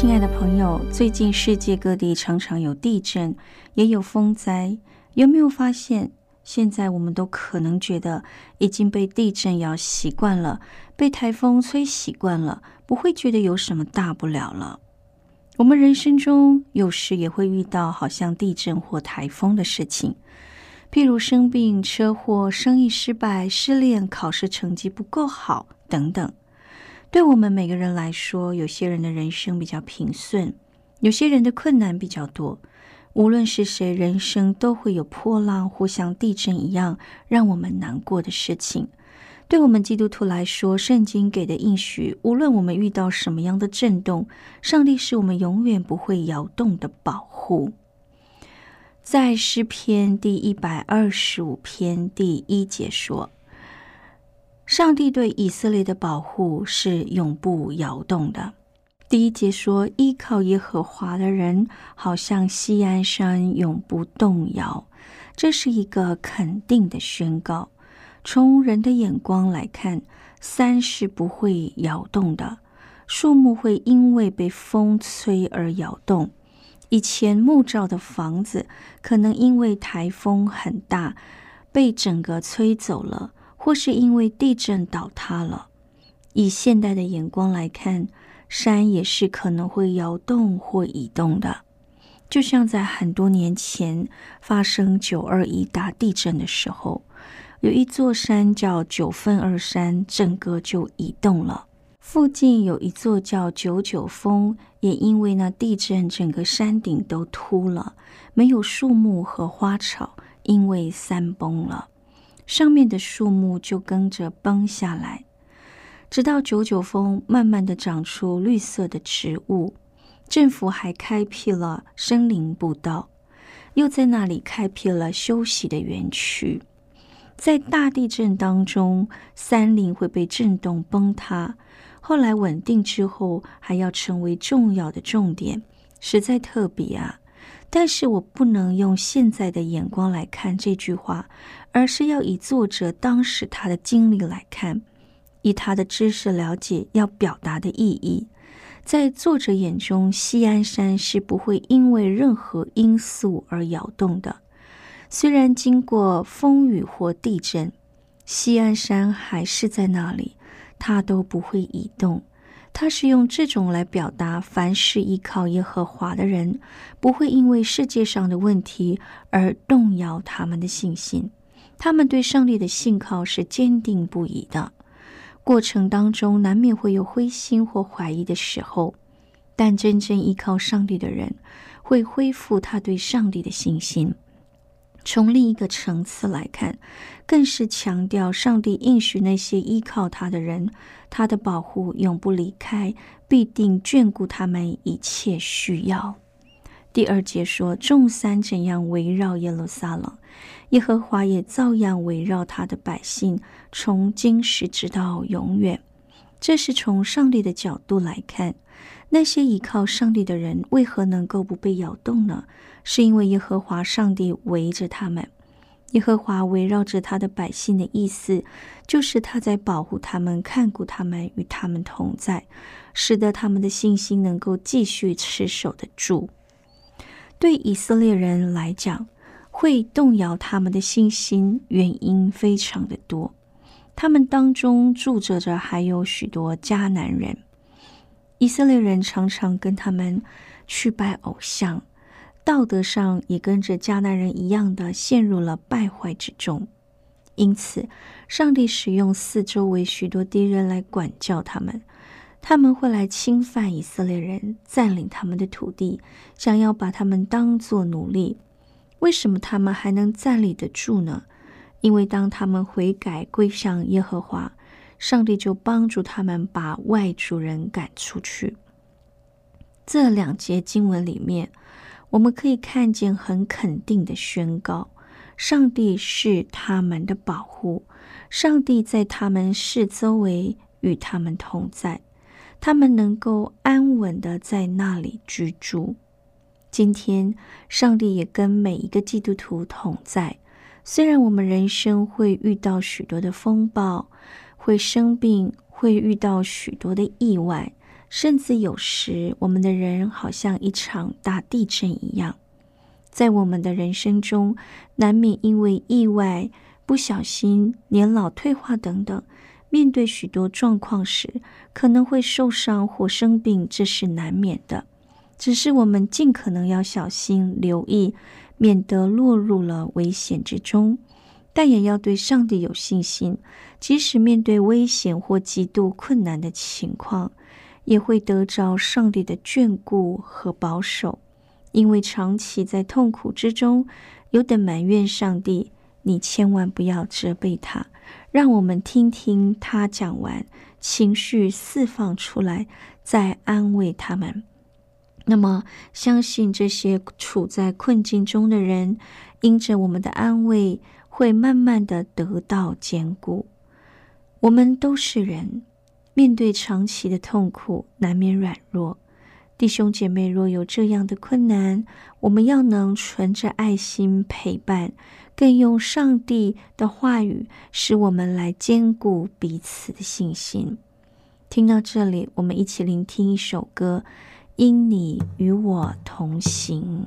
亲爱的朋友，最近世界各地常常有地震，也有风灾。有没有发现，现在我们都可能觉得已经被地震摇习惯了，被台风吹习惯了，不会觉得有什么大不了了。我们人生中有时也会遇到好像地震或台风的事情，譬如生病、车祸、生意失败、失恋、考试成绩不够好等等。对我们每个人来说，有些人的人生比较平顺，有些人的困难比较多。无论是谁，人生都会有波浪，或像地震一样让我们难过的事情。对我们基督徒来说，圣经给的应许，无论我们遇到什么样的震动，上帝是我们永远不会摇动的保护。在诗篇第一百二十五篇第一节说：“上帝对以色列的保护是永不摇动的。”第一节说：“依靠耶和华的人，好像西安山，永不动摇。”这是一个肯定的宣告。从人的眼光来看，山是不会摇动的，树木会因为被风吹而摇动。以前木造的房子可能因为台风很大，被整个吹走了，或是因为地震倒塌了。以现代的眼光来看，山也是可能会摇动或移动的，就像在很多年前发生九二一大地震的时候，有一座山叫九份二山，整个就移动了。附近有一座叫九九峰，也因为那地震，整个山顶都秃了，没有树木和花草，因为山崩了，上面的树木就跟着崩下来。直到九九峰慢慢的长出绿色的植物，政府还开辟了森林步道，又在那里开辟了休息的园区。在大地震当中，山林会被震动崩塌，后来稳定之后，还要成为重要的重点，实在特别啊！但是我不能用现在的眼光来看这句话，而是要以作者当时他的经历来看。以他的知识了解要表达的意义，在作者眼中，西安山是不会因为任何因素而摇动的。虽然经过风雨或地震，西安山还是在那里，它都不会移动。他是用这种来表达，凡是依靠耶和华的人，不会因为世界上的问题而动摇他们的信心。他们对上帝的信靠是坚定不移的。过程当中难免会有灰心或怀疑的时候，但真正依靠上帝的人会恢复他对上帝的信心。从另一个层次来看，更是强调上帝应许那些依靠他的人，他的保护永不离开，必定眷顾他们一切需要。第二节说，众山怎样围绕耶路撒冷。耶和华也照样围绕他的百姓，从今时直到永远。这是从上帝的角度来看，那些依靠上帝的人为何能够不被摇动呢？是因为耶和华上帝围着他们。耶和华围绕着他的百姓的意思，就是他在保护他们、看顾他们、与他们同在，使得他们的信心能够继续持守得住。对以色列人来讲，会动摇他们的信心，原因非常的多。他们当中住着着还有许多迦南人，以色列人常常跟他们去拜偶像，道德上也跟着迦南人一样的陷入了败坏之中。因此，上帝使用四周围许多敌人来管教他们。他们会来侵犯以色列人，占领他们的土地，想要把他们当作奴隶。为什么他们还能站立得住呢？因为当他们悔改归向耶和华，上帝就帮助他们把外族人赶出去。这两节经文里面，我们可以看见很肯定的宣告：上帝是他们的保护，上帝在他们四周围与他们同在。他们能够安稳的在那里居住。今天，上帝也跟每一个基督徒同在。虽然我们人生会遇到许多的风暴，会生病，会遇到许多的意外，甚至有时我们的人好像一场大地震一样，在我们的人生中，难免因为意外、不小心、年老退化等等。面对许多状况时，可能会受伤或生病，这是难免的。只是我们尽可能要小心留意，免得落入了危险之中。但也要对上帝有信心，即使面对危险或极度困难的情况，也会得着上帝的眷顾和保守。因为长期在痛苦之中，有的埋怨上帝，你千万不要责备他。让我们听听他讲完，情绪释放出来，再安慰他们。那么，相信这些处在困境中的人，因着我们的安慰，会慢慢的得到坚固。我们都是人，面对长期的痛苦，难免软弱。弟兄姐妹，若有这样的困难，我们要能存着爱心陪伴。更用上帝的话语，使我们来兼顾彼此的信心。听到这里，我们一起聆听一首歌，《因你与我同行》。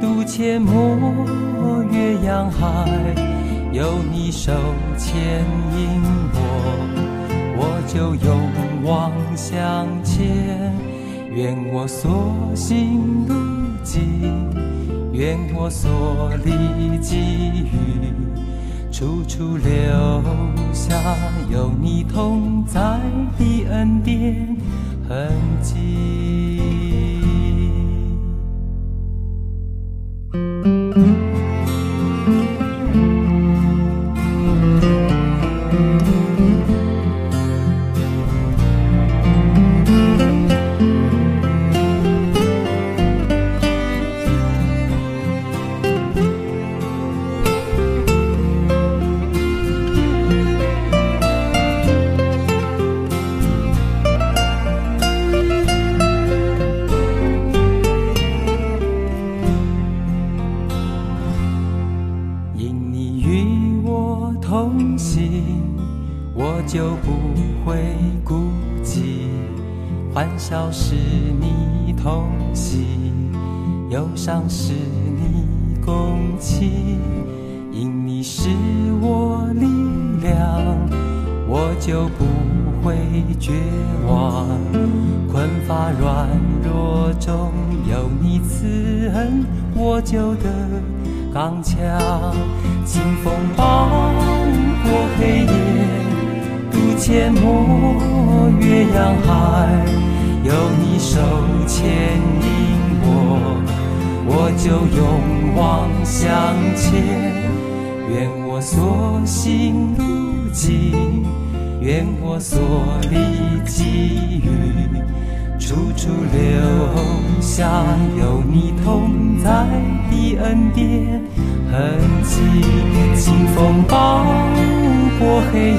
渡阡陌越洋海。有你手牵引我，我就勇往向前。愿我所行路径，愿我所历际遇，处处留下有你同在的恩典痕迹。月，洋海。有你手牵引我，我就勇往向前。愿我所行路径，愿我所历际遇，处处留下有你同在的恩典痕迹。清风抱过黑夜，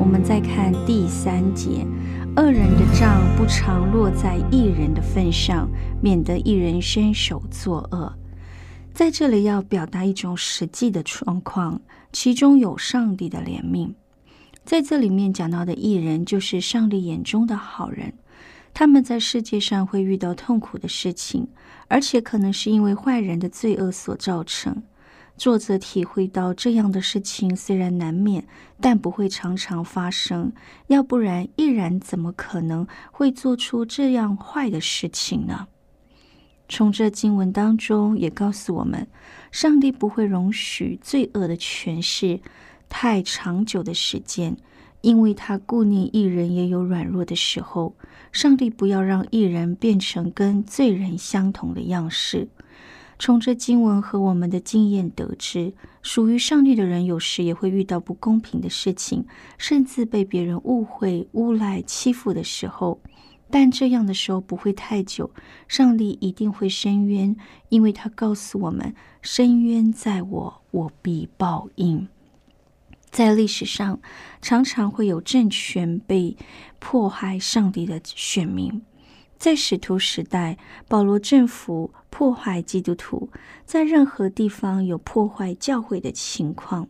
我们再看第三节：恶人的账不常落在一人的份上，免得一人伸手作恶。在这里要表达一种实际的状况，其中有上帝的怜悯。在这里面讲到的艺人，就是上帝眼中的好人。他们在世界上会遇到痛苦的事情，而且可能是因为坏人的罪恶所造成。作者体会到这样的事情虽然难免，但不会常常发生。要不然，毅然怎么可能会做出这样坏的事情呢？从这经文当中也告诉我们，上帝不会容许罪恶的权势太长久的时间，因为他顾念一人也有软弱的时候。上帝不要让一人变成跟罪人相同的样式。从这经文和我们的经验得知，属于上帝的人有时也会遇到不公平的事情，甚至被别人误会、诬赖、欺负的时候。但这样的时候不会太久，上帝一定会伸冤，因为他告诉我们：“伸冤在我，我必报应。”在历史上，常常会有政权被迫害上帝的选民。在使徒时代，保罗政府破坏基督徒，在任何地方有破坏教会的情况，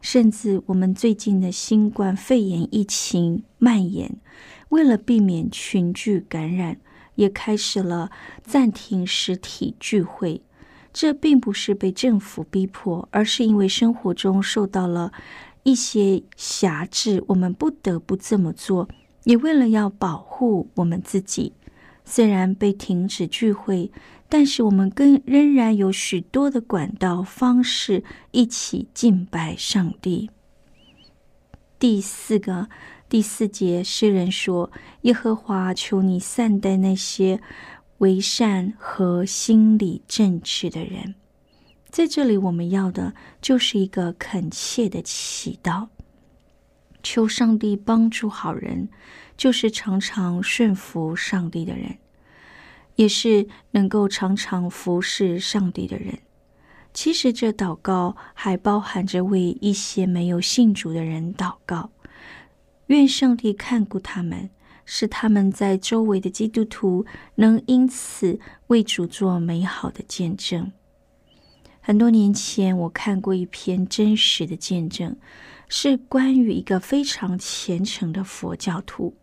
甚至我们最近的新冠肺炎疫情蔓延。为了避免群聚感染，也开始了暂停实体聚会。这并不是被政府逼迫，而是因为生活中受到了一些辖制，我们不得不这么做。也为了要保护我们自己，虽然被停止聚会，但是我们更仍然有许多的管道方式一起敬拜上帝。第四个。第四节，诗人说：“耶和华，求你善待那些为善和心理正直的人。”在这里，我们要的就是一个恳切的祈祷，求上帝帮助好人，就是常常顺服上帝的人，也是能够常常服侍上帝的人。其实，这祷告还包含着为一些没有信主的人祷告。愿上帝看顾他们，使他们在周围的基督徒能因此为主做美好的见证。很多年前，我看过一篇真实的见证，是关于一个非常虔诚的佛教徒，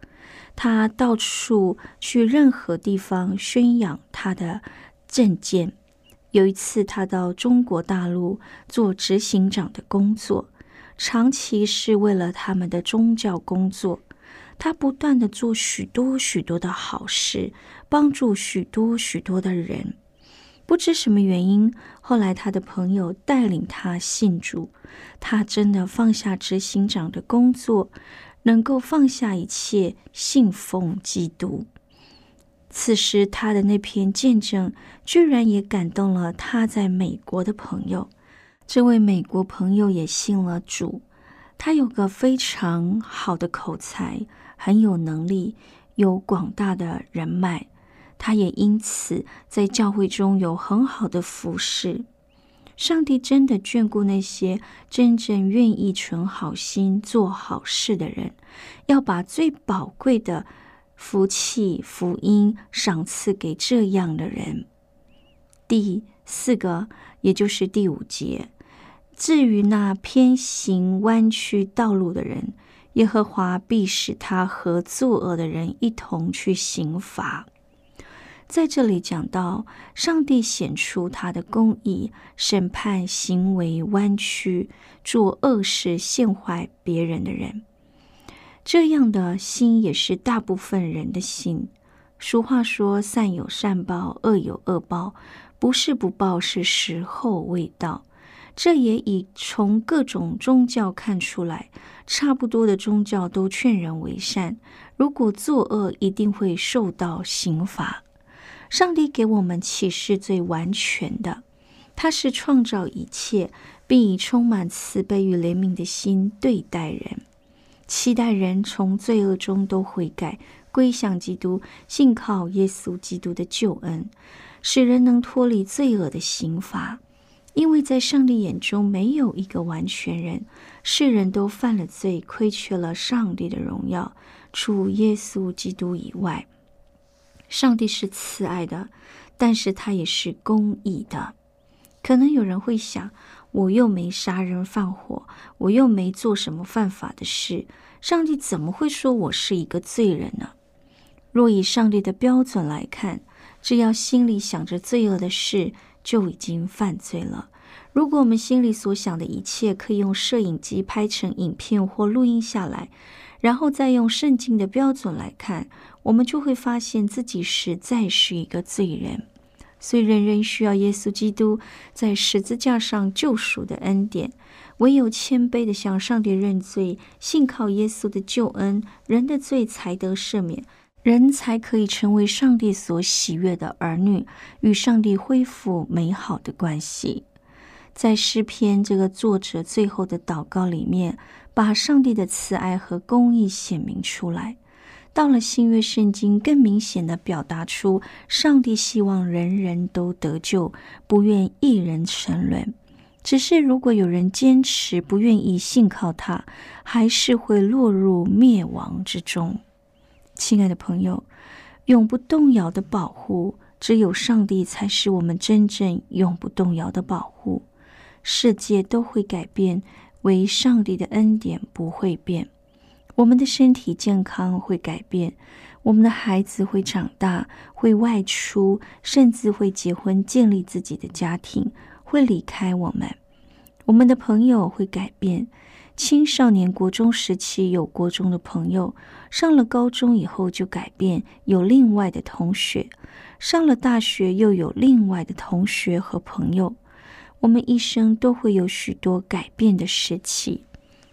他到处去任何地方宣扬他的政见。有一次，他到中国大陆做执行长的工作。长期是为了他们的宗教工作，他不断的做许多许多的好事，帮助许多许多的人。不知什么原因，后来他的朋友带领他信主，他真的放下执行长的工作，能够放下一切，信奉基督。此时，他的那篇见证居然也感动了他在美国的朋友。这位美国朋友也信了主，他有个非常好的口才，很有能力，有广大的人脉，他也因此在教会中有很好的服侍。上帝真的眷顾那些真正愿意存好心做好事的人，要把最宝贵的福气福音赏赐给这样的人。第四个，也就是第五节。至于那偏行弯曲道路的人，耶和华必使他和作恶的人一同去刑罚。在这里讲到，上帝显出他的公义，审判行为弯曲、做恶事、陷害别人的人。这样的心也是大部分人的心。俗话说：“善有善报，恶有恶报，不是不报，是时候未到。”这也已从各种宗教看出来，差不多的宗教都劝人为善，如果作恶，一定会受到刑罚。上帝给我们启示最完全的，他是创造一切，并以充满慈悲与怜悯的心对待人，期待人从罪恶中都悔改，归向基督，信靠耶稣基督的救恩，使人能脱离罪恶的刑罚。因为在上帝眼中没有一个完全人，世人都犯了罪，亏缺了上帝的荣耀，除耶稣基督以外。上帝是慈爱的，但是他也是公义的。可能有人会想，我又没杀人放火，我又没做什么犯法的事，上帝怎么会说我是一个罪人呢？若以上帝的标准来看，只要心里想着罪恶的事，就已经犯罪了。如果我们心里所想的一切可以用摄影机拍成影片或录音下来，然后再用圣经的标准来看，我们就会发现自己实在是一个罪人。所以，人人需要耶稣基督在十字架上救赎的恩典。唯有谦卑的向上帝认罪，信靠耶稣的救恩，人的罪才得赦免，人才可以成为上帝所喜悦的儿女，与上帝恢复美好的关系。在诗篇这个作者最后的祷告里面，把上帝的慈爱和公义显明出来。到了新约圣经，更明显的表达出上帝希望人人都得救，不愿一人沉沦。只是如果有人坚持不愿意信靠他，还是会落入灭亡之中。亲爱的朋友，永不动摇的保护，只有上帝才是我们真正永不动摇的保护。世界都会改变，唯上帝的恩典不会变。我们的身体健康会改变，我们的孩子会长大，会外出，甚至会结婚，建立自己的家庭，会离开我们。我们的朋友会改变，青少年国中时期有国中的朋友，上了高中以后就改变，有另外的同学；上了大学又有另外的同学和朋友。我们一生都会有许多改变的时期，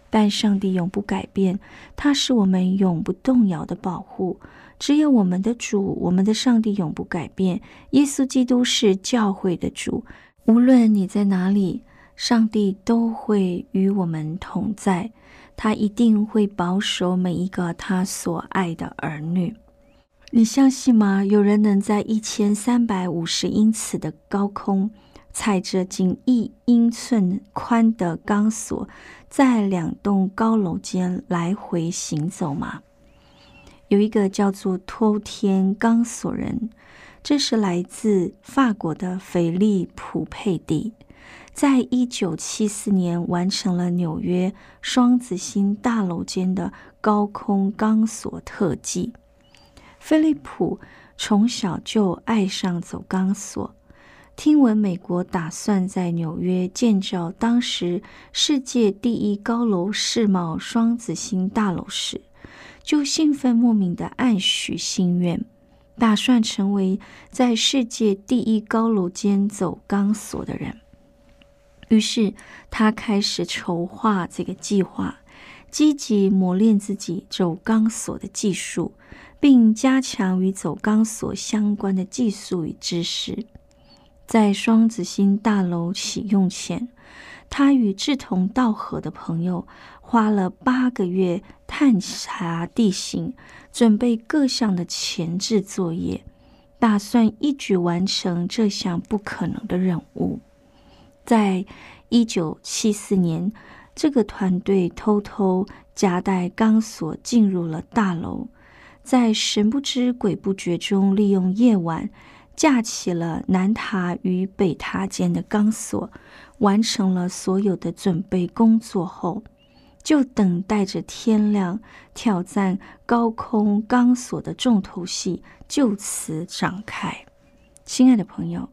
但上帝永不改变，他是我们永不动摇的保护。只有我们的主，我们的上帝永不改变。耶稣基督是教会的主，无论你在哪里，上帝都会与我们同在。他一定会保守每一个他所爱的儿女。你相信吗？有人能在一千三百五十英尺的高空？踩着仅一英寸宽的钢索，在两栋高楼间来回行走吗？有一个叫做托天钢索人，这是来自法国的菲利普佩蒂，在一九七四年完成了纽约双子星大楼间的高空钢索特技。菲利普从小就爱上走钢索。听闻美国打算在纽约建造当时世界第一高楼世贸双子星大楼时，就兴奋莫名的暗许心愿，打算成为在世界第一高楼间走钢索的人。于是他开始筹划这个计划，积极磨练自己走钢索的技术，并加强与走钢索相关的技术与知识。在双子星大楼启用前，他与志同道合的朋友花了八个月探查地形，准备各项的前置作业，打算一举完成这项不可能的任务。在一九七四年，这个团队偷偷夹带钢索进入了大楼，在神不知鬼不觉中，利用夜晚。架起了南塔与北塔间的钢索，完成了所有的准备工作后，就等待着天亮，挑战高空钢索的重头戏就此展开。亲爱的朋友，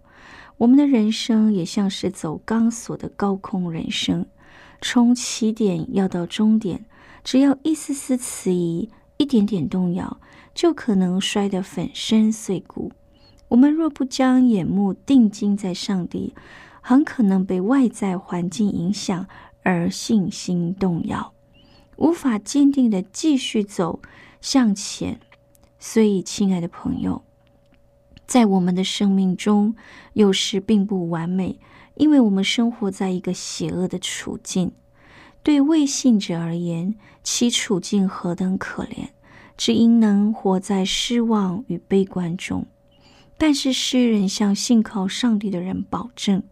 我们的人生也像是走钢索的高空人生，从起点要到终点，只要一丝丝迟疑，一点点动摇，就可能摔得粉身碎骨。我们若不将眼目定睛在上帝，很可能被外在环境影响而信心动摇，无法坚定的继续走向前。所以，亲爱的朋友，在我们的生命中，有时并不完美，因为我们生活在一个邪恶的处境。对未信者而言，其处境何等可怜，只因能活在失望与悲观中。但是诗人向信靠上帝的人保证：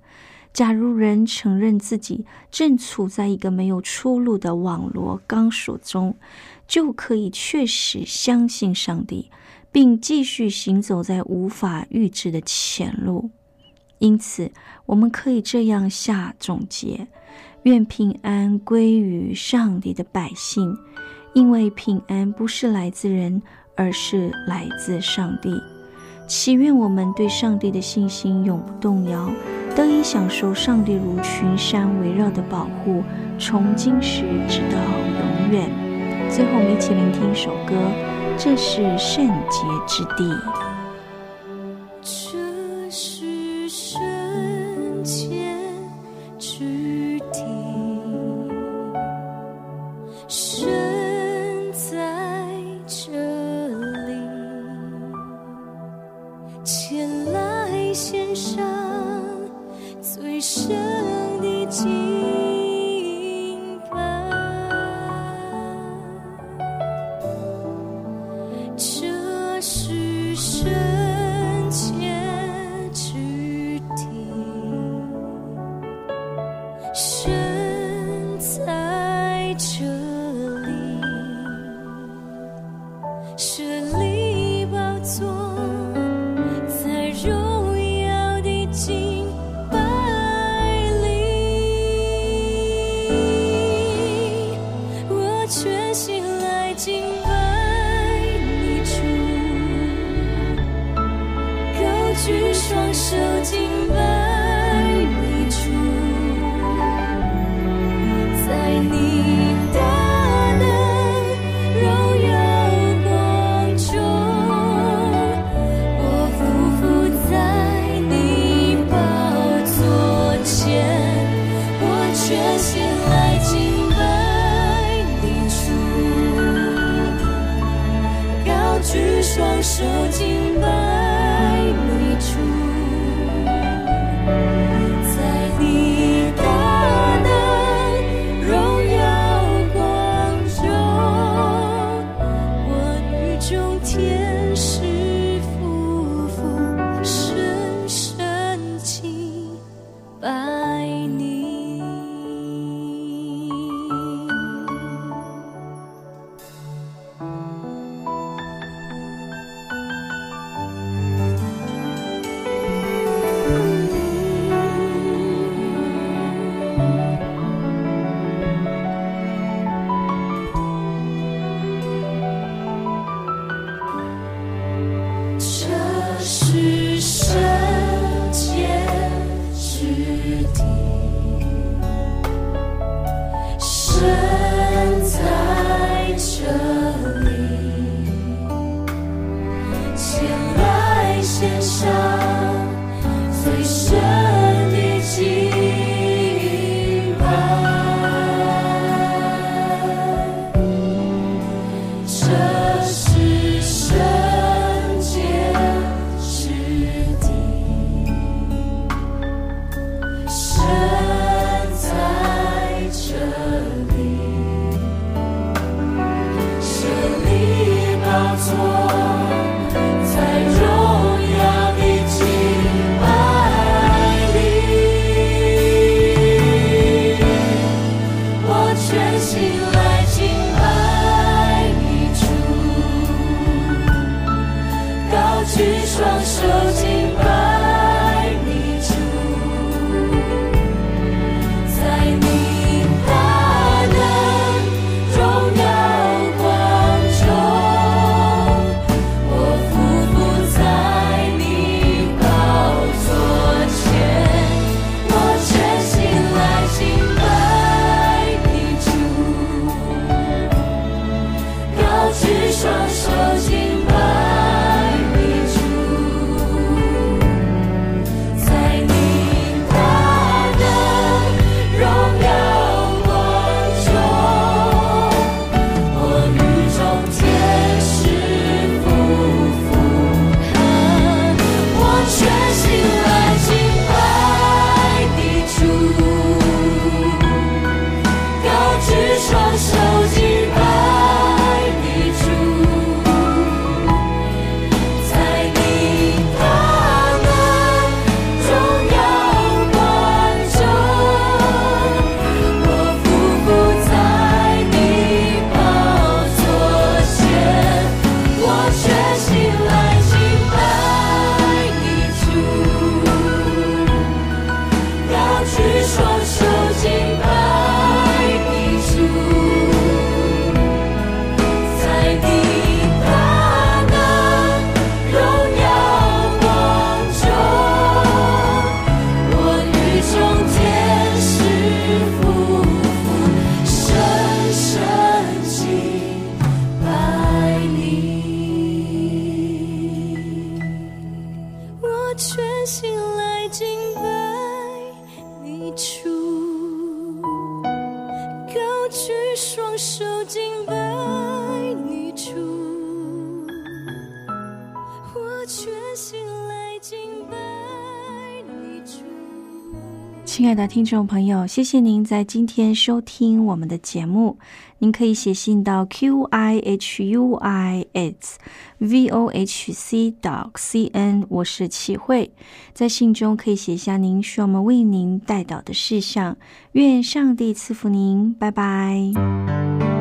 假如人承认自己正处在一个没有出路的网罗钢索中，就可以确实相信上帝，并继续行走在无法预知的前路。因此，我们可以这样下总结：愿平安归于上帝的百姓，因为平安不是来自人，而是来自上帝。祈愿我们对上帝的信心永不动摇，得以享受上帝如群山围绕的保护，从今时直到永远。最后，我们一起聆听一首歌，这是圣洁之地。举双手，敬拜。听众朋友，谢谢您在今天收听我们的节目。您可以写信到 q i h u i s v o h c dot c n，我是齐慧。在信中可以写下您需要我们为您带到的事项。愿上帝赐福您，拜拜。